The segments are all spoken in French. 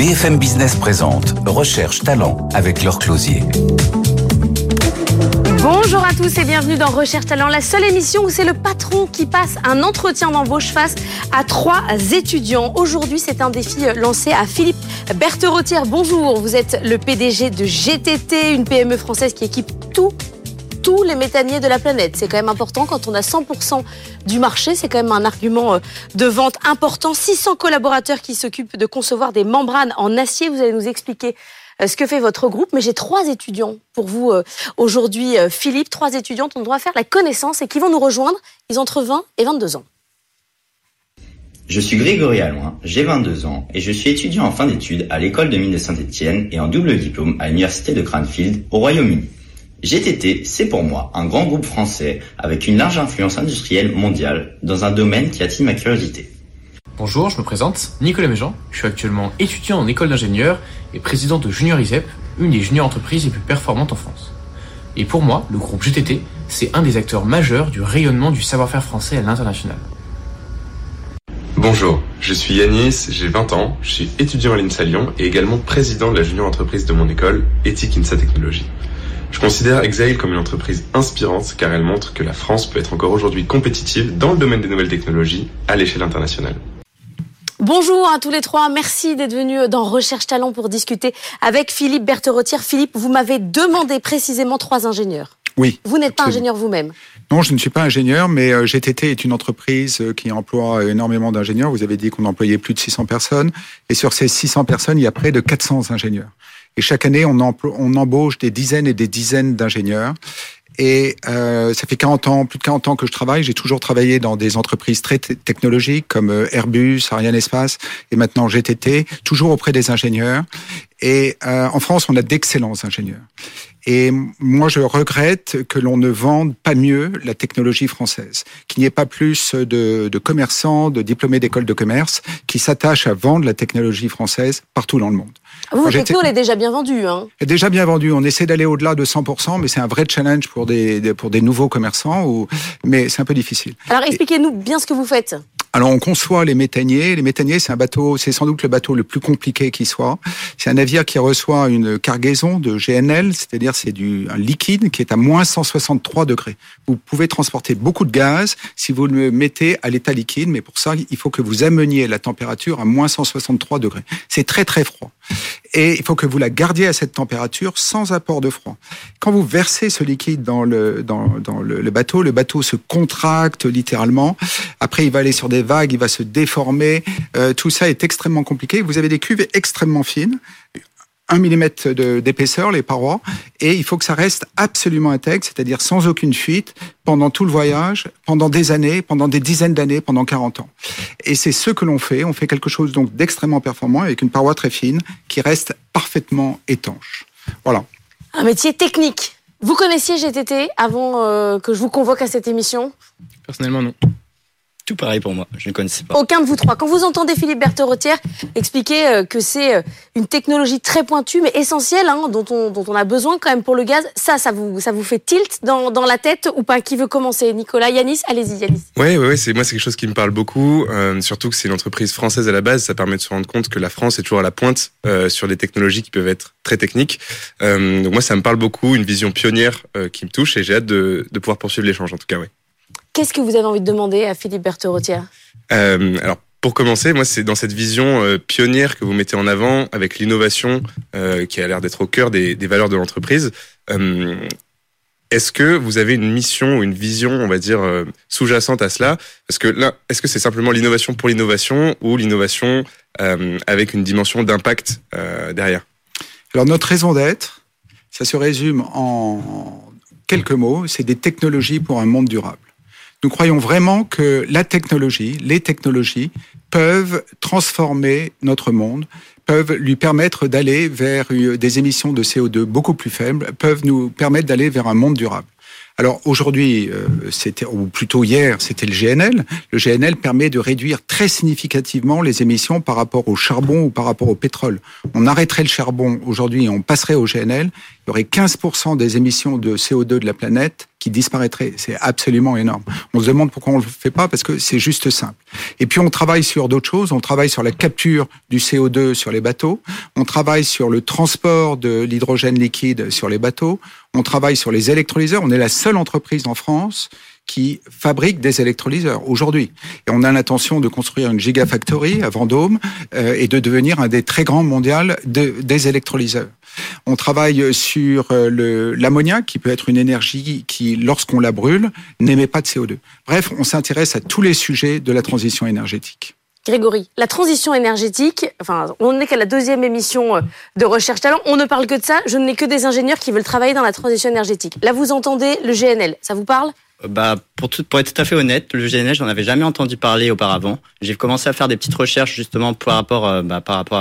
BFM Business présente Recherche Talent avec leur closier. Bonjour à tous et bienvenue dans Recherche Talent, la seule émission où c'est le patron qui passe un entretien d'embauche face à trois étudiants. Aujourd'hui, c'est un défi lancé à Philippe Bertherotière. Bonjour, vous êtes le PDG de GTT, une PME française qui équipe tout tous les méthaniers de la planète. C'est quand même important quand on a 100% du marché. C'est quand même un argument euh, de vente important. 600 collaborateurs qui s'occupent de concevoir des membranes en acier. Vous allez nous expliquer euh, ce que fait votre groupe. Mais j'ai trois étudiants pour vous euh, aujourd'hui, Philippe. Trois étudiants dont on doit faire la connaissance et qui vont nous rejoindre. Ils ont entre 20 et 22 ans. Je suis Grégory Alloin, j'ai 22 ans et je suis étudiant en fin d'études à l'école de mine de Saint-Etienne et en double diplôme à l'université de Cranfield au Royaume-Uni. GTT, c'est pour moi un grand groupe français avec une large influence industrielle mondiale dans un domaine qui attire ma curiosité. Bonjour, je me présente, Nicolas Méjean. Je suis actuellement étudiant en école d'ingénieur et président de Junior ISEP, une des junior entreprises les plus performantes en France. Et pour moi, le groupe GTT, c'est un des acteurs majeurs du rayonnement du savoir-faire français à l'international. Bonjour, je suis Yanis, j'ai 20 ans, je suis étudiant à l'INSA Lyon et également président de la junior entreprise de mon école, Éthique INSA Technologie. Je considère Exail comme une entreprise inspirante car elle montre que la France peut être encore aujourd'hui compétitive dans le domaine des nouvelles technologies à l'échelle internationale. Bonjour à tous les trois. Merci d'être venus dans Recherche Talent pour discuter avec Philippe Bertherotière. Philippe, vous m'avez demandé précisément trois ingénieurs. Oui. Vous n'êtes pas ingénieur vous-même Non, je ne suis pas ingénieur, mais euh, GTT est une entreprise euh, qui emploie énormément d'ingénieurs. Vous avez dit qu'on employait plus de 600 personnes. Et sur ces 600 personnes, il y a près de 400 ingénieurs. Et chaque année, on, on embauche des dizaines et des dizaines d'ingénieurs. Et euh, ça fait 40 ans, plus de 40 ans que je travaille. J'ai toujours travaillé dans des entreprises très technologiques comme euh, Airbus, Ariane Espace et maintenant GTT, toujours auprès des ingénieurs. Et euh, en France, on a d'excellents ingénieurs. Et moi, je regrette que l'on ne vende pas mieux la technologie française, qu'il n'y ait pas plus de, de commerçants, de diplômés d'école de commerce qui s'attachent à vendre la technologie française partout dans le monde. Vous, votre techno, est déjà bien vendue. Hein elle est déjà bien vendue. On essaie d'aller au-delà de 100%, mais c'est un vrai challenge pour des, pour des nouveaux commerçants, ou, mais c'est un peu difficile. Alors expliquez-nous bien ce que vous faites. Alors on conçoit les méthaniers. Les méthaniers, c'est un bateau, c'est sans doute le bateau le plus compliqué qui soit. C'est un navire qui reçoit une cargaison de GNL, c'est-à-dire c'est du un liquide qui est à moins 163 degrés. Vous pouvez transporter beaucoup de gaz si vous le mettez à l'état liquide, mais pour ça il faut que vous ameniez la température à moins 163 degrés. C'est très très froid et il faut que vous la gardiez à cette température sans apport de froid. Quand vous versez ce liquide dans le, dans, dans le, bateau, le bateau se contracte littéralement. Après, il va aller sur des vagues, il va se déformer. Euh, tout ça est extrêmement compliqué. Vous avez des cuves extrêmement fines. 1 mm d'épaisseur, les parois, et il faut que ça reste absolument intègre, c'est-à-dire sans aucune fuite, pendant tout le voyage, pendant des années, pendant des dizaines d'années, pendant 40 ans. Et c'est ce que l'on fait. On fait quelque chose donc d'extrêmement performant avec une paroi très fine qui reste parfaitement étanche. Voilà. Un métier technique. Vous connaissiez GTT avant euh, que je vous convoque à cette émission? Personnellement, non. Tout pareil pour moi, je ne connaissais pas. Aucun de vous trois. Quand vous entendez Philippe Bertherotière expliquer euh, que c'est euh, une technologie très pointue mais essentielle, hein, dont, on, dont on a besoin quand même pour le gaz, ça, ça vous, ça vous fait tilt dans, dans la tête ou pas? Qui veut commencer? Nicolas Yanis? Allez-y, Yanis. Oui, oui, c'est moi, c'est quelque chose qui me parle beaucoup. Euh, surtout que c'est une entreprise française à la base, ça permet de se rendre compte que la France est toujours à la pointe euh, sur des technologies qui peuvent être très techniques. Euh, donc moi, ça me parle beaucoup, une vision pionnière qui me touche et j'ai hâte de, de pouvoir poursuivre l'échange en tout cas, oui. Qu'est-ce que vous avez envie de demander à Philippe Bertherotière euh, Alors, pour commencer, moi, c'est dans cette vision euh, pionnière que vous mettez en avant, avec l'innovation euh, qui a l'air d'être au cœur des, des valeurs de l'entreprise. Euh, est-ce que vous avez une mission ou une vision, on va dire, euh, sous-jacente à cela? Parce que là, est-ce que c'est simplement l'innovation pour l'innovation ou l'innovation euh, avec une dimension d'impact derrière? Alors, notre raison d'être, ça se résume en quelques mots, c'est des technologies pour un monde durable. Nous croyons vraiment que la technologie, les technologies peuvent transformer notre monde, peuvent lui permettre d'aller vers des émissions de CO2 beaucoup plus faibles, peuvent nous permettre d'aller vers un monde durable. Alors aujourd'hui, euh, c'était ou plutôt hier, c'était le GNL. Le GNL permet de réduire très significativement les émissions par rapport au charbon ou par rapport au pétrole. On arrêterait le charbon aujourd'hui et on passerait au GNL. Il y aurait 15% des émissions de CO2 de la planète qui disparaîtraient. C'est absolument énorme. On se demande pourquoi on le fait pas parce que c'est juste simple. Et puis on travaille sur d'autres choses. On travaille sur la capture du CO2 sur les bateaux. On travaille sur le transport de l'hydrogène liquide sur les bateaux. On travaille sur les électrolyseurs. On est la seule entreprise en France qui fabrique des électrolyseurs aujourd'hui. Et on a l'intention de construire une gigafactory à Vendôme euh, et de devenir un des très grands mondiaux de, des électrolyseurs. On travaille sur euh, l'ammoniac qui peut être une énergie qui, lorsqu'on la brûle, n'émet pas de CO2. Bref, on s'intéresse à tous les sujets de la transition énergétique. Grégory, la transition énergétique, enfin, on n'est qu'à la deuxième émission euh, de Recherche Talent, on ne parle que de ça, je n'ai que des ingénieurs qui veulent travailler dans la transition énergétique. Là, vous entendez le GNL, ça vous parle? Bah, pour, tout, pour être tout à fait honnête, le GNL, j'en avais jamais entendu parler auparavant. J'ai commencé à faire des petites recherches justement par rapport, euh, bah, par rapport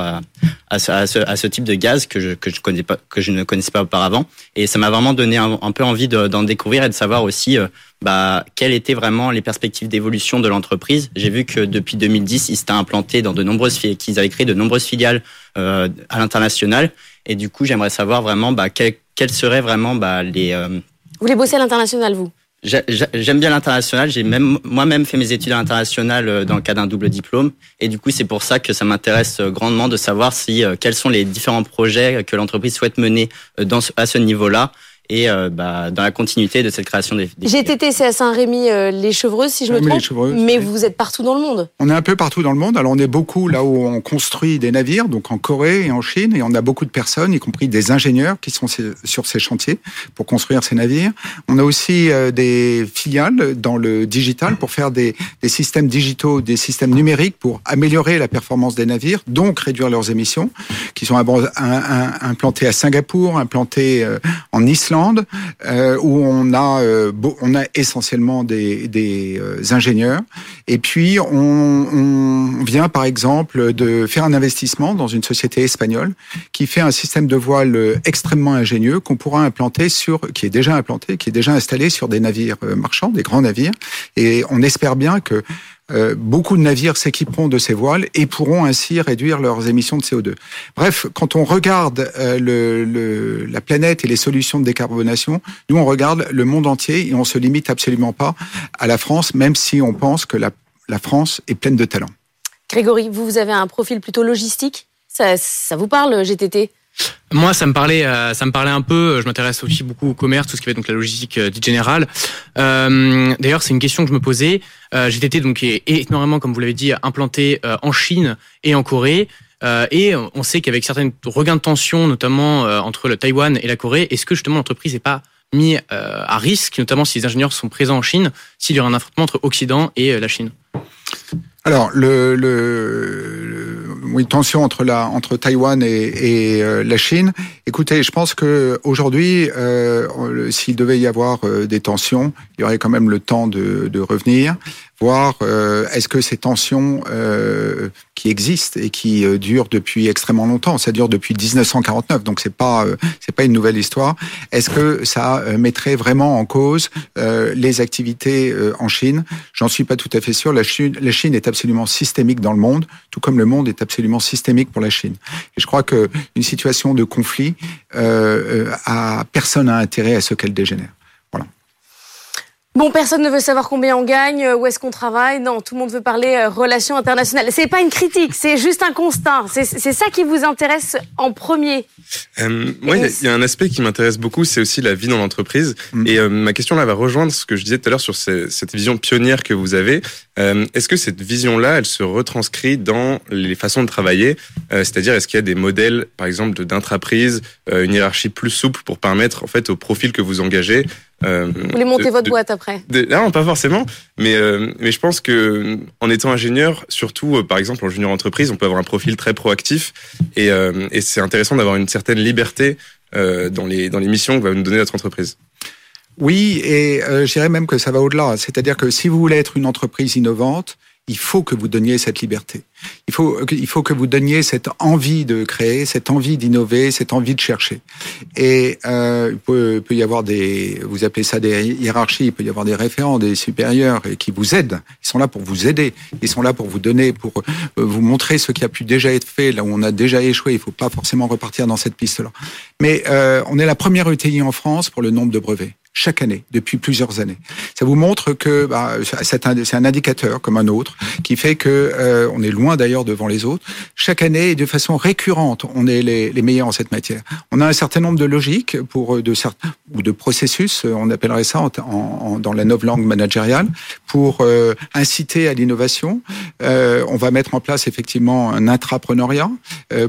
à, ce, type de gaz que je, que je connais pas, que je ne connaissais pas auparavant. Et ça m'a vraiment donné un, peu envie d'en découvrir et de savoir aussi euh, bah, quelles étaient vraiment les perspectives d'évolution de l'entreprise. J'ai vu que depuis 2010, ils s'étaient implantés dans de nombreuses qu'ils avaient créé de nombreuses filiales euh, à l'international. Et du coup, j'aimerais savoir vraiment bah, quelles, quelles seraient vraiment bah, les. Euh, vous voulez bosser à l'international, vous? J'aime bien l'international. J'ai même moi-même fait mes études à l'international euh, dans le cadre d'un double diplôme, et du coup c'est pour ça que ça m'intéresse euh, grandement de savoir euh, quels sont les différents projets que l'entreprise souhaite mener dans, à ce niveau-là et euh, bah, dans la continuité de cette création des. des GTT, c'est à Saint-Rémy-les-Chevreuses, euh, si je me trompe. Mais vous êtes partout dans le monde. On est un peu partout dans le monde. Alors on est beaucoup là où on construit des navires, donc en Corée et en Chine, et on a beaucoup de personnes, y compris des ingénieurs, qui sont sur ces chantiers pour construire ces navires. On a aussi euh, des filiales dans le digital pour faire des, des systèmes digitaux, des systèmes numériques pour améliorer la performance des navires, donc réduire leurs émissions, qui sont implantés à Singapour, implantés en Islande euh, où on a, euh, on a essentiellement des, euh, ingénieurs. Et puis, on, on, vient, par exemple, de faire un investissement dans une société espagnole qui fait un système de voile extrêmement ingénieux qu'on pourra implanter sur, qui est déjà implanté, qui est déjà installé sur des navires marchands, des grands navires. Et on espère bien que euh, beaucoup de navires s'équiperont de ces voiles et pourront ainsi réduire leurs émissions de CO2. Bref, quand on regarde euh, le, la planète et les solutions de décarbonation, nous on regarde le monde entier et on se limite absolument pas à la France, même si on pense que la, la France est pleine de talents. Grégory, vous, vous avez un profil plutôt logistique? Ça, ça vous parle, GTT moi, ça me parlait, euh, ça me parlait un peu. Je m'intéresse aussi beaucoup au commerce, tout ce qui être donc la logistique euh, dite générale. Euh, D'ailleurs, c'est une question que je me posais. Euh, GTT donc est énormément, comme vous l'avez dit, implanté euh, en Chine et en Corée. et on sait qu'avec certains regains de tension, notamment entre le Taïwan et la Corée, est-ce que justement l'entreprise n'est pas mis à risque, notamment si les ingénieurs sont présents en Chine, s'il y aura un affrontement entre Occident et la Chine? Alors, le, le, oui, tension entre la entre Taïwan et, et euh, la Chine. Écoutez, je pense que aujourd'hui, euh, s'il devait y avoir euh, des tensions, il y aurait quand même le temps de, de revenir voir euh, est-ce que ces tensions euh, qui existent et qui euh, durent depuis extrêmement longtemps, ça dure depuis 1949, donc c'est pas c'est pas une nouvelle histoire. Est-ce que ça mettrait vraiment en cause les activités en Chine? J'en suis pas tout à fait sûr. La Chine, la Chine est absolument systémique dans le monde, tout comme le monde est absolument systémique pour la Chine. Et je crois que une situation de conflit, a personne n'a intérêt à ce qu'elle dégénère. Bon, personne ne veut savoir combien on gagne, euh, où est-ce qu'on travaille. Non, tout le monde veut parler euh, relations internationales. C'est pas une critique, c'est juste un constat. C'est ça qui vous intéresse en premier. Euh, moi, il y, a un aspect qui m'intéresse beaucoup, c'est aussi la vie dans l'entreprise. Mm. Et euh, ma question là va rejoindre ce que je disais tout à l'heure sur cette vision pionnière que vous avez. est-ce que cette vision-là, elle se retranscrit dans les façons de travailler? C'est-à-dire, est-ce qu'il y a des modèles, par exemple, d'intraprise, une hiérarchie plus souple pour permettre, en fait, au profil que vous engagez, euh, vous voulez monter votre boîte après Non, pas forcément. Mais euh, mais je pense que en étant ingénieur, surtout euh, par exemple en junior entreprise, on peut avoir un profil très proactif et, euh, et c'est intéressant d'avoir une certaine liberté euh, dans les dans les missions que va nous donner notre entreprise. Oui, et euh, je dirais même que ça va au-delà. C'est-à-dire que si vous voulez être une entreprise innovante, il faut que vous donniez cette liberté. Il faut, il faut que vous donniez cette envie de créer, cette envie d'innover, cette envie de chercher. Et euh, il, peut, peut, y avoir des, vous appelez ça des hiérarchies, il peut y avoir des référents, des supérieurs qui vous aident. Ils sont là pour vous aider. Ils sont là pour vous donner, pour euh, vous montrer ce qui a pu déjà être fait, là où on a déjà échoué. Il faut pas forcément repartir dans cette piste-là. Mais euh, on est la première ETI en France pour le nombre de brevets chaque année, depuis plusieurs années. Ça vous montre que bah, c'est un, indicateur comme un autre qui fait que euh, on est loin d'ailleurs devant les autres. Chaque année et de façon récurrente, on est les, les, meilleurs en cette matière. On a un certain nombre de logiques pour euh, de certains ou de processus, euh, on appellerait ça en, en, dans la nouvelle langue managériale, pour euh, inciter à l'innovation. Euh, on va mettre en place effectivement un intrapreneuriat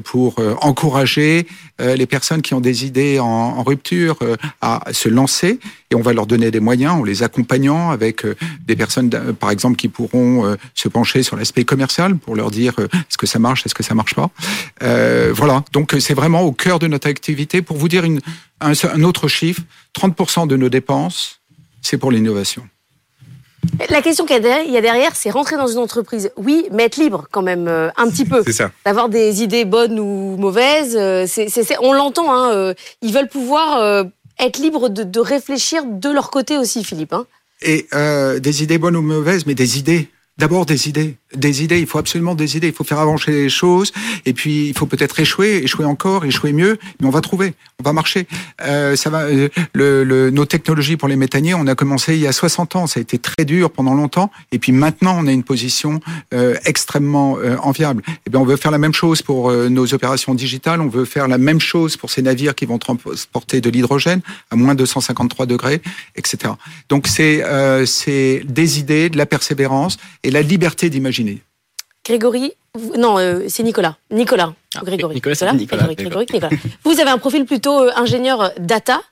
pour encourager les personnes qui ont des idées en, en rupture à se lancer et on va leur donner des moyens en les accompagnant avec euh, des personnes, par exemple, qui pourront euh, se pencher sur l'aspect commercial pour leur dire euh, est-ce que ça marche, est-ce que ça marche pas. Euh, voilà, donc c'est vraiment au cœur de notre activité. Pour vous dire une, un, un autre chiffre, 30% de nos dépenses, c'est pour l'innovation. La question qu'il y a derrière, c'est rentrer dans une entreprise. Oui, mais être libre quand même un petit peu. C'est ça. D'avoir des idées bonnes ou mauvaises. c'est, c'est, on l'entend. Hein, ils veulent pouvoir être libres de, réfléchir de leur côté aussi, Philippe. Hein. Et euh, des idées bonnes ou mauvaises, mais des idées. D'abord des idées des idées. Il faut absolument des idées. Il faut faire avancer les choses. Et puis, il faut peut-être échouer, échouer encore, échouer mieux. Mais on va trouver, on va marcher. Euh, ça va. Euh, le, le, nos technologies pour les méthaniers, on a commencé il y a 60 ans. Ça a été très dur pendant longtemps. Et puis maintenant, on a une position euh, extrêmement euh, enviable. Et eh bien, on veut faire la même chose pour euh, nos opérations digitales. On veut faire la même chose pour ces navires qui vont transporter de l'hydrogène à moins de 153 degrés, etc. Donc, c'est euh, c'est des idées, de la persévérance la liberté d'imaginer Grégory, vous, non, euh, c'est Nicolas. Nicolas. Ah, Grégory. Nicolas, Nicolas, Nicolas, Grégory, Nicolas. Vous avez un profil plutôt euh, ingénieur data.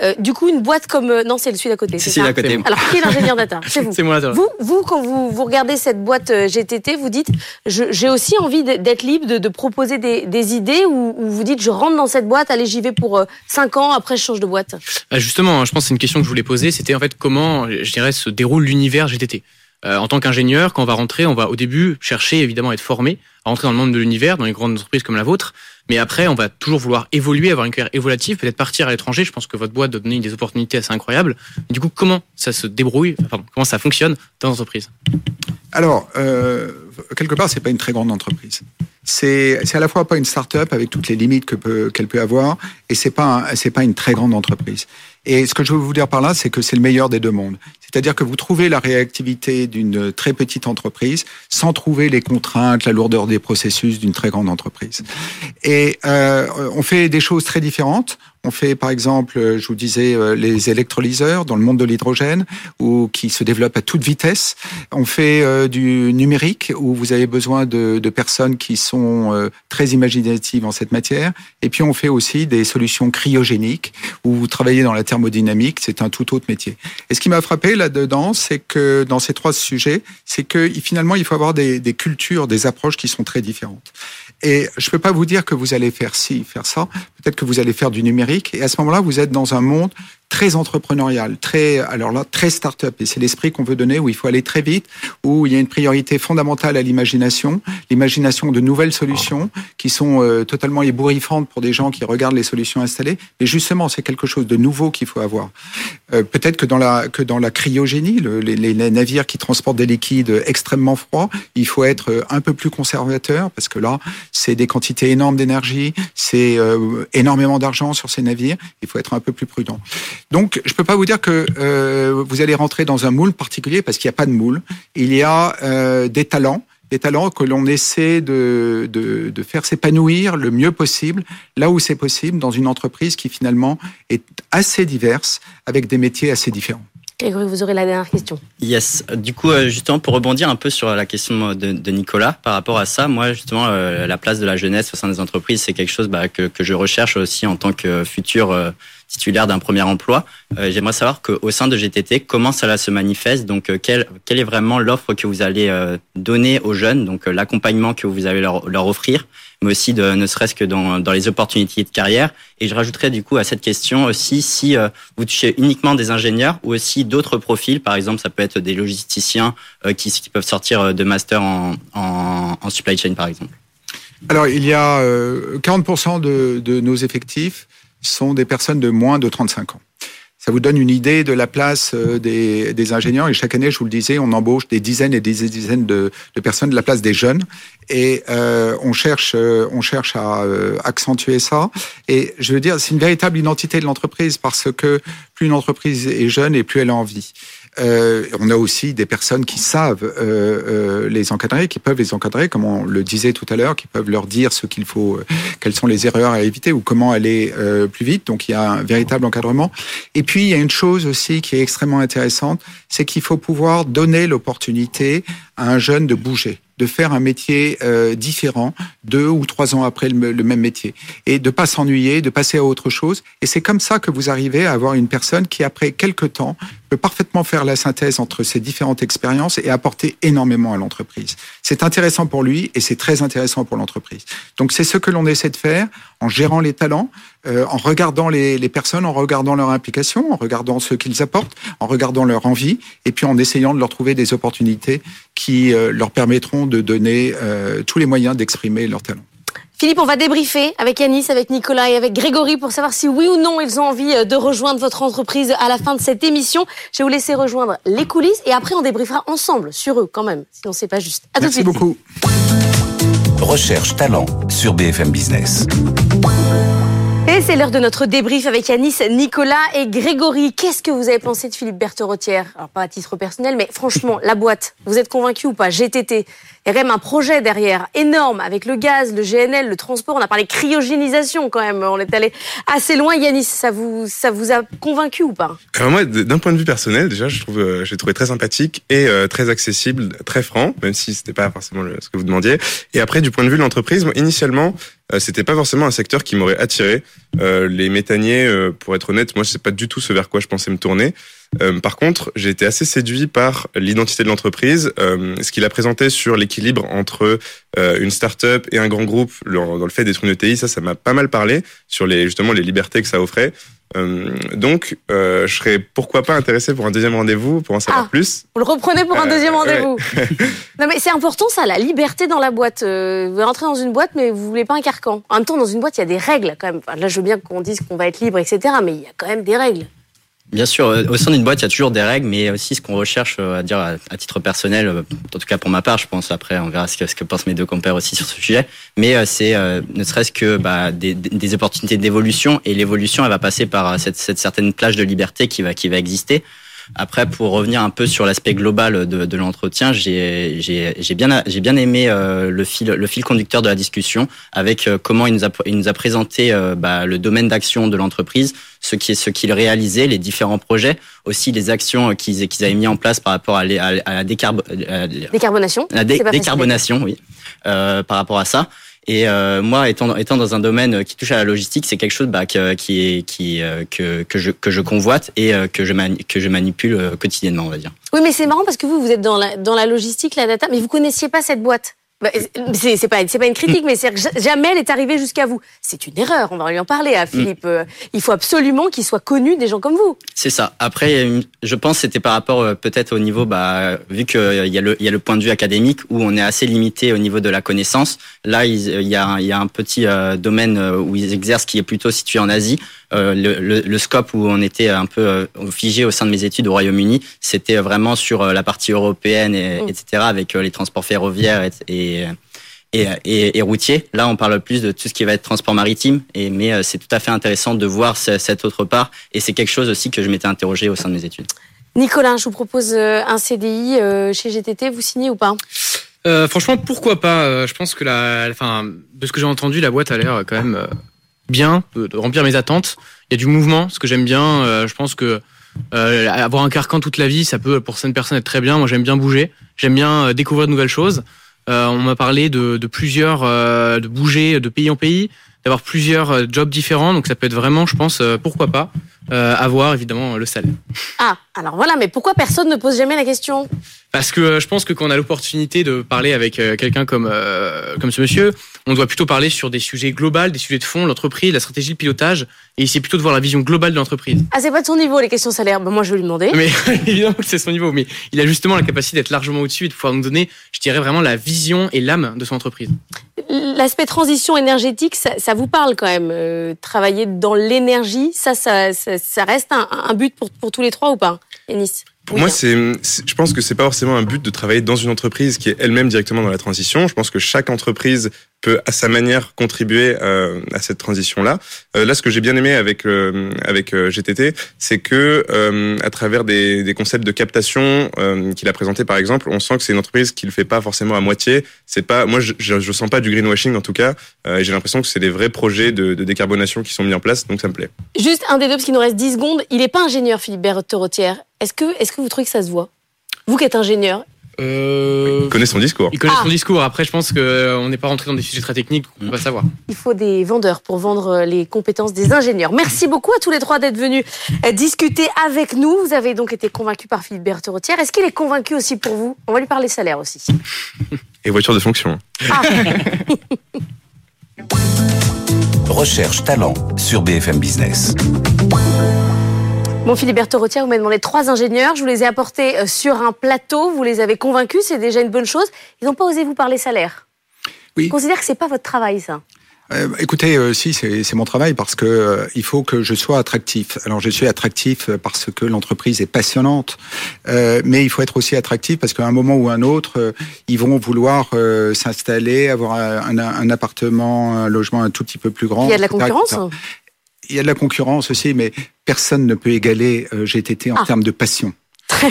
Euh, du coup, une boîte comme euh, non, c'est celui d'à côté. C'est celui d'à côté. Alors, qui est l'ingénieur data? C'est vous. C'est moi. Vous, vous, quand vous, vous regardez cette boîte GTT, vous dites, j'ai aussi envie d'être libre, de, de proposer des, des idées, ou, ou, vous dites, je rentre dans cette boîte, allez, j'y vais pour 5 ans, après je change de boîte? Bah justement, je pense que c'est une question que je voulais poser. C'était en fait comment, je dirais, se déroule l'univers GTT. Euh, en tant qu'ingénieur, quand on va rentrer, on va au début chercher évidemment à être formé, à rentrer dans le monde de l'univers, dans les grandes entreprises comme la vôtre. Mais après, on va toujours vouloir évoluer, avoir une carrière évolutive, peut-être partir à l'étranger. Je pense que votre boîte doit donner des opportunités assez incroyables. du coup, comment ça se débrouille, comment ça fonctionne dans l'entreprise? Alors, euh, quelque part, c'est pas une très grande entreprise. C'est à la fois pas une start-up avec toutes les limites que peut qu'elle peut avoir, et c'est pas pas une très grande entreprise. Et ce que je veux vous dire par là, c'est que c'est le meilleur des deux mondes. C'est-à-dire que vous trouvez la réactivité d'une très petite entreprise sans trouver les contraintes, la lourdeur des processus d'une très grande entreprise. Et euh, on fait des choses très différentes. On fait par exemple, je vous disais, euh, les électrolyseurs dans le monde de l'hydrogène, ou qui se développent à toute vitesse. On fait euh, du numérique, où vous avez besoin de, personnes qui sont euh, très imaginatives en cette matière. Et puis on fait aussi des solutions cryogéniques, où vous travaillez dans la thermodynamique. C'est un tout autre métier. Et ce qui m'a frappé là-dedans, c'est que dans ces trois sujets, c'est que finalement il faut avoir des, des cultures, des approches qui sont très différentes. Et je ne peux pas vous dire que vous allez faire ci, faire ça. Peut-être que vous allez faire du numérique. Et à ce moment-là, vous êtes dans un monde très entrepreneurial, très alors là très start-up et c'est l'esprit qu'on veut donner où il faut aller très vite, où il y a une priorité fondamentale à l'imagination, l'imagination de nouvelles solutions qui sont euh, totalement ébouriffantes pour des gens qui regardent les solutions installées. Mais justement, c'est quelque chose de nouveau qu'il faut avoir. Euh, Peut-être que dans la que dans la cryogénie, le, les, les, navires qui transportent des liquides extrêmement froids, il faut être euh, un peu plus conservateur parce que là, c'est des quantités énormes d'énergie, c'est euh, énormément d'argent sur ces navires. Il faut être un peu plus prudent. Donc, je peux pas vous dire que euh, vous allez rentrer dans un moule particulier parce qu'il n'y a pas de moule. Il y a euh, des talents des talents que l'on essaie de, de, de faire s'épanouir le mieux possible, là où c'est possible, dans une entreprise qui finalement est assez diverse, avec des métiers assez différents. Grégory, vous aurez la dernière question. Yes. Du coup, euh, justement, pour rebondir un peu sur la question de, de Nicolas, par rapport à ça, moi, justement, euh, la place de la jeunesse au sein des entreprises, c'est quelque chose bah, que, que je recherche aussi en tant que futur euh, titulaire d'un premier emploi. J'aimerais savoir qu'au sein de GTT, comment cela se manifeste? Donc, quelle, quelle est vraiment l'offre que vous allez donner aux jeunes, donc l'accompagnement que vous allez leur, leur offrir, mais aussi de, ne serait-ce que dans, dans les opportunités de carrière. Et je rajouterais du coup à cette question aussi si euh, vous touchez uniquement des ingénieurs ou aussi d'autres profils. Par exemple, ça peut être des logisticiens euh, qui, qui, peuvent sortir euh, de master en, en, en, supply chain, par exemple. Alors, il y a 40% de, de nos effectifs sont des personnes de moins de 35 ans. Ça vous donne une idée de la place des, des, ingénieurs. Et chaque année, je vous le disais, on embauche des dizaines et des dizaines de, personnes de la place des jeunes. Et euh, on cherche, on cherche à accentuer ça. Et je veux dire, c'est une véritable identité de l'entreprise parce que plus une entreprise est jeune et plus elle a envie. Euh, on a aussi des personnes qui savent euh, euh, les encadrer, qui peuvent les encadrer, comme on le disait tout à l'heure, qui peuvent leur dire ce qu'il faut, quelles sont les erreurs à éviter ou comment aller plus vite. Donc il y a un véritable encadrement. Et puis il y a une chose aussi qui est extrêmement intéressante, c'est qu'il faut pouvoir donner l'opportunité à un jeune de bouger de faire un métier euh, différent deux ou trois ans après le, le même métier et de pas s'ennuyer, de passer à autre chose. Et c'est comme ça que vous arrivez à avoir une personne qui, après quelques temps, peut parfaitement faire la synthèse entre ces différentes expériences et apporter énormément à l'entreprise. C'est intéressant pour lui et c'est très intéressant pour l'entreprise. Donc c'est ce que l'on essaie de faire en gérant les talents, euh, en regardant les, les, personnes, en regardant leur implication, en regardant ce qu'ils apportent, en regardant leur envie, et puis en essayant de leur trouver des opportunités qui euh, leur permettront de donner euh, tous les moyens d'exprimer leur talent. Philippe, on va débriefer avec Yanis, avec Nicolas et avec Grégory pour savoir si oui ou non ils ont envie de rejoindre votre entreprise à la fin de cette émission. Je vais vous laisser rejoindre les coulisses et après on débriefera ensemble sur eux quand même, sinon c'est pas juste. À Merci tout de suite. beaucoup. Recherche talent sur BFM Business. Et c'est l'heure de notre débrief avec Yanis, Nicolas et Grégory. Qu'est-ce que vous avez pensé de Philippe Bertherotière Alors pas à titre personnel, mais franchement, la boîte, vous êtes convaincu ou pas? GTT, il y un projet derrière énorme avec le gaz, le GNL, le transport. On a parlé cryogénisation quand même. On est allé assez loin. Yanis, ça vous, ça vous a convaincu ou pas? Alors moi, d'un point de vue personnel, déjà, je trouve, euh, j'ai trouvé très sympathique et euh, très accessible, très franc, même si c'était pas forcément ce que vous demandiez. Et après, du point de vue de l'entreprise, initialement, euh, c'était pas forcément un secteur qui m'aurait attiré. Euh, les méthaniers, euh, pour être honnête, moi, c'est pas du tout ce vers quoi je pensais me tourner. Euh, par contre, j'ai été assez séduit par l'identité de l'entreprise, euh, ce qu'il a présenté sur l'équilibre entre euh, une start-up et un grand groupe dans le fait d'être une ETI. Ça, ça m'a pas mal parlé sur les justement les libertés que ça offrait. donc, je serais pourquoi pas intéressé pour un deuxième rendez-vous pour en savoir ah, plus. Vous le reprenez pour un deuxième rendez-vous. non mais c'est important ça, la liberté dans la boîte. vous rentrez dans une boîte, mais vous voulez pas un carcan. En même temps, dans une boîte, il y a des règles quand même. Enfin, là, je veux bien qu'on dise qu'on va être libre, etc. Mais il y a quand même des règles. Bien sûr, euh, au sein d'une boîte, il y a toujours des règles, mais aussi ce qu'on recherche, euh, à dire à, titre personnel, euh, en tout cas pour ma part, je pense. Après, on verra ce que, ce que pensent mes deux compères aussi sur ce sujet. Mais c'est ne serait-ce que bah, des, des, opportunités d'évolution, et l'évolution, elle va passer par cette, cette certaine plage de liberté qui va qui va exister. Après, pour revenir un peu sur l'aspect global de, de l'entretien, j'ai bien, j'ai bien aimé euh, le fil, le fil conducteur de la discussion avec euh, comment il nous a, il nous a présenté euh, bah, le domaine d'action de l'entreprise, ce qui est ce qu'il réalisait, les différents projets, aussi les actions qu'ils qu'ils avaient mis en place par rapport à, la, à la décarbonation. La décarbonation, oui, par rapport à ça. Et euh, moi, étant, dans un domaine qui touche à la logistique, c'est quelque chose bah, qui est qui euh, que que je que je convoite et euh, que je que je manipule quotidiennement, on va dire. Oui, mais c'est marrant parce que vous vous êtes dans la dans la logistique, la data, mais vous connaissiez pas cette boîte. Bah, c'est pas pas une critique, mais c'est jamais elle est arrivée jusqu'à vous. C'est une erreur. On va lui en parler à Philippe. Mm. Il faut absolument qu'il soit connu des gens comme vous. C'est ça. Après, je pense c'était par rapport euh, peut-être au niveau, bah, vu qu'il euh, y a le il y a le point de vue académique où on est assez limité au niveau de la connaissance. Là, il y a il y a un petit euh, domaine où ils exercent qui est plutôt situé en Asie. Le, le, le, scope où on était un peu figé au sein de mes études au Royaume-Uni, c'était vraiment sur la partie européenne, et, etc., avec les transports ferroviaires et et, et, et, routier. Là, on parle plus de tout ce qui va être transport maritime, et, mais euh, c'est tout à fait intéressant de voir cette autre part, et c'est quelque chose aussi que je m'étais interrogé au sein de mes études. Nicolas, je vous propose euh, un CDI euh, chez GTT, vous signez ou pas? Euh, Franchement, pourquoi pas? Je pense que la, enfin, de ce que j'ai entendu, la boîte a l'air quand même bien, de, remplir mes attentes. Il y a du mouvement, ce que j'aime bien. je pense que avoir un carcan toute la vie, ça peut pour certaines personnes être très bien. Moi, j'aime bien bouger, j'aime bien découvrir de nouvelles choses. Euh, on m'a parlé de, plusieurs, euh, de bouger de pays en pays, d'avoir plusieurs euh, jobs différents. Donc ça peut être vraiment, je pense, euh, pourquoi pas, euh, avoir évidemment le salaire. Ah, alors voilà, mais pourquoi personne ne pose jamais la question? Parce que euh, je pense que quand on a l'opportunité de parler avec euh, quelqu'un comme euh, comme ce monsieur, on doit plutôt parler sur des sujets globaux, des sujets de fond, l'entreprise, la stratégie, le pilotage, et essayer plutôt de voir la vision globale de l'entreprise. Ah, c'est pas de son niveau les questions salaires. Ben, moi, je vais lui demander. Mais évidemment que c'est son niveau, mais il a justement la capacité d'être largement au-dessus et de pouvoir nous donner, je dirais vraiment la vision et l'âme de son entreprise. L'aspect transition énergétique, ça, ça vous parle quand même. euh, travailler dans l'énergie, ça, ça, ça, ça reste un, un but pour, pour tous les trois ou pas, Ennis Pour Oui, moi, c'est, je pense que c'est pas forcément un but de travailler dans une entreprise qui est elle-même directement dans la transition. Je pense que chaque entreprise peut, à sa manière, contribuer euh, à cette transition-là. Euh, là, ce que j'ai bien aimé avec euh, avec euh, GTT, c'est que euh, à travers des, des concepts de captation euh, qu'il a présenté, par exemple, on sent que c'est une entreprise qui le fait pas forcément à moitié. C'est pas, moi, je, je, je sens pas du greenwashing en tout cas. Euh, et j'ai l'impression que c'est des vrais projets de, de décarbonation qui sont mis en place, donc ça me plaît. Juste un des deux, parce qu'il nous reste 10 secondes. Il n'est pas ingénieur, Philippe Berthe-Rotière. Est-ce que, est que vous trouvez que ça se voit? Vous qui êtes ingénieur, Euh... Il connaît son discours. Il connaît Ah. son discours. Après, je pense qu'on n'est pas rentré dans des sujets très techniques, on peut pas savoir. il faut des vendeurs pour vendre euh, les compétences des ingénieurs. Merci beaucoup à tous les trois d'être venus euh, discuter avec nous. Vous avez donc été convaincus par Philippe Berthe-Rotière. Est-ce qu'il est convaincu aussi pour vous? On va lui parler salaire aussi. Et voiture de fonction. Ah, Recherche talent sur BFM Business. Bon, Philippe Berthe-Rotière, vous m'avez demandé trois ingénieurs. Je vous les ai apportés euh, sur un plateau. Vous les avez convaincus. C'est déjà une bonne chose. Ils n'ont pas osé vous parler salaire. Oui. Je considère que c'est pas votre travail, ça. Euh, écoutez, euh, si c'est mon travail parce que euh, il faut que je sois attractif. Alors je suis attractif parce que l'entreprise est passionnante, mais il faut être aussi attractif parce qu'à un moment ou un autre, ils vont vouloir s'installer, avoir un, un- un appartement, un logement un tout petit peu plus grand. Il y a de la concurrence. etc. Il y a de la concurrence aussi, mais personne ne peut égaler euh, GTT en Ah. termes de passion.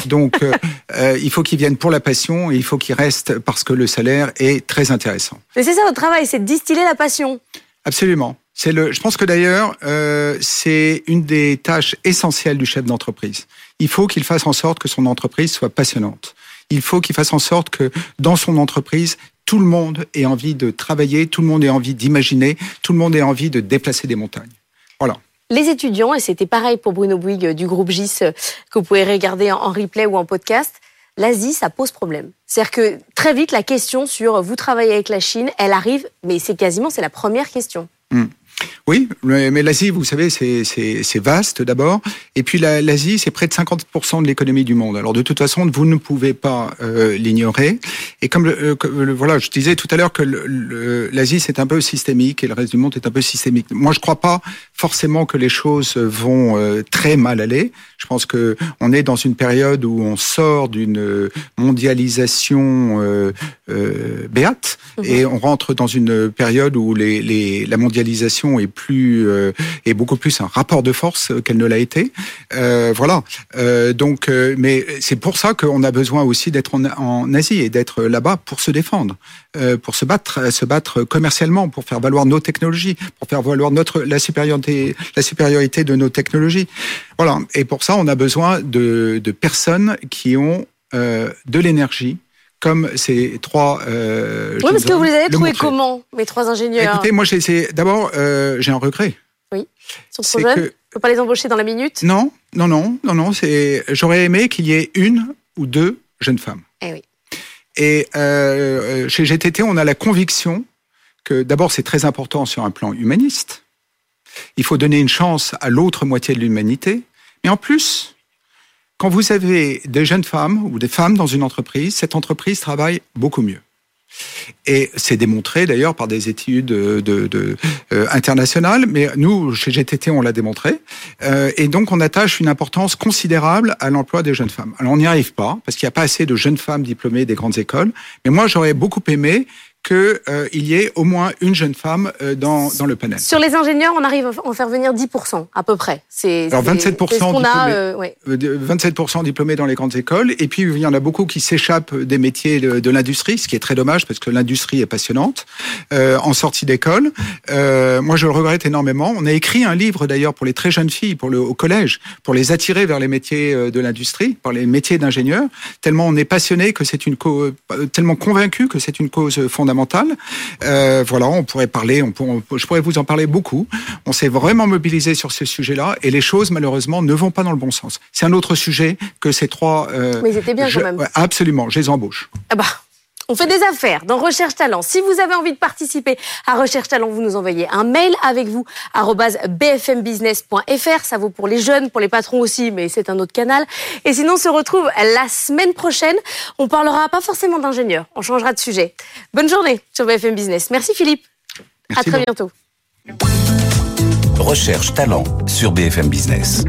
Donc, euh, euh, il faut qu'ils viennent pour la passion et il faut qu'ils restent parce que le salaire est très intéressant. Mais c'est ça votre travail, c'est de distiller la passion. Absolument. C'est le. Je pense que d'ailleurs, euh, c'est une des tâches essentielles du chef d'entreprise. Il faut qu'il fasse en sorte que son entreprise soit passionnante. Il faut qu'il fasse en sorte que dans son entreprise, tout le monde ait envie de travailler, tout le monde ait envie d'imaginer, tout le monde ait envie de déplacer des montagnes. Voilà. Les étudiants, et c'était pareil pour Bruno Bouygues euh, du groupe GIS euh, que vous pouvez regarder en replay ou en podcast, l'Asie, ça pose problème. C'est-à-dire que très vite, la question sur euh, vous travaillez avec la Chine, elle arrive, mais c'est quasiment c'est la première question. Oui, mais l'Asie, vous savez, c'est- vaste d'abord. Et puis la- l'Asie, c'est près de 50% de l'économie du monde. Alors de toute façon, vous ne pouvez pas euh, l'ignorer. Et comme, le, euh, voilà, je disais tout à l'heure que l'Asie, c'est un peu systémique et le reste du monde est un peu systémique. Moi, je crois pas forcément que les choses vont euh, très mal aller. Je pense que on est dans une période où on sort d'une euh, mondialisation euh, euh, béate et on rentre dans une période où les, les, la mondialisation est plus euh, est beaucoup plus un rapport de force qu'elle ne l'a été. Euh, voilà. Euh, donc, euh, mais c'est pour ça qu'on a besoin aussi d'être en, en Asie et d'être là-bas pour se défendre, euh, pour se battre, se battre commercialement, pour faire valoir nos technologies, pour faire valoir notre la supériorité la supériorité de nos technologies. Voilà. Et pour ça, on a besoin de, de personnes qui ont euh, de l'énergie, comme ces trois. Euh, Oui, parce que vous les avez le trouvés comment, mes trois ingénieurs? Écoutez, moi, j'ai essayé. D'abord, euh, j'ai un regret. Ils sont trop jeunes que- On peut pas les embaucher dans la minute? Non, non, non, non, non. C'est. J'aurais aimé qu'il y ait une ou deux jeunes femmes. Eh oui. Et euh, euh, chez GTT, on a la conviction que d'abord, c'est très important sur un plan humaniste. Il faut donner une chance à l'autre moitié de l'humanité. Mais en plus, quand vous avez des jeunes femmes ou des femmes dans une entreprise, cette entreprise travaille beaucoup mieux. Et c'est démontré d'ailleurs par des études de, de, de, euh, internationales, mais nous, chez GTT, on l'a démontré. Euh, et donc, on attache une importance considérable à l'emploi des jeunes femmes. Alors, on n'y arrive pas, parce qu'il n'y a pas assez de jeunes femmes diplômées des grandes écoles. Mais moi, j'aurais beaucoup aimé qu'il y ait au moins une jeune femme euh, dans, dans le panel. Sur les ingénieurs, on arrive à en faire venir 10% à peu près. C'est Alors, c'est- 27% c'est ce qu'on a. diplômés. euh, ouais. Euh, de- 27% diplômés dans les grandes écoles. Et puis, il y en a beaucoup qui s'échappent des métiers de, de l'industrie, ce qui est très dommage parce que l'industrie est passionnante euh, en sortie d'école. Euh, moi, je le regrette énormément. On a écrit un livre d'ailleurs pour les très jeunes filles, pour le, au collège, pour les attirer vers les métiers euh, de l'industrie, par les métiers d'ingénieur, tellement on est passionné que c'est une cause, tellement convaincu que c'est une cause fondamentale. Fondamentale. Euh, voilà, on pourrait parler, on, je pourrais vous en parler beaucoup. On s'est vraiment mobilisé sur ce sujet-là et les choses malheureusement ne vont pas dans le bon sens. C'est un autre sujet que ces trois. Euh, Mais ils étaient bien je, quand même. Absolument, je les embauche. Ah bah. On fait des affaires dans Recherche Talent. Si vous avez envie de participer à Recherche Talent, vous nous envoyez un mail avec vous bfmbusiness.fr. Ça vaut pour les jeunes, pour les patrons aussi, mais c'est un autre canal. Et sinon, on se retrouve la semaine prochaine. On parlera pas forcément d'ingénieurs. On changera de sujet. Bonne journée sur BFM Business. Merci Philippe. Merci à très bientôt. Recherche Talent sur BFM Business.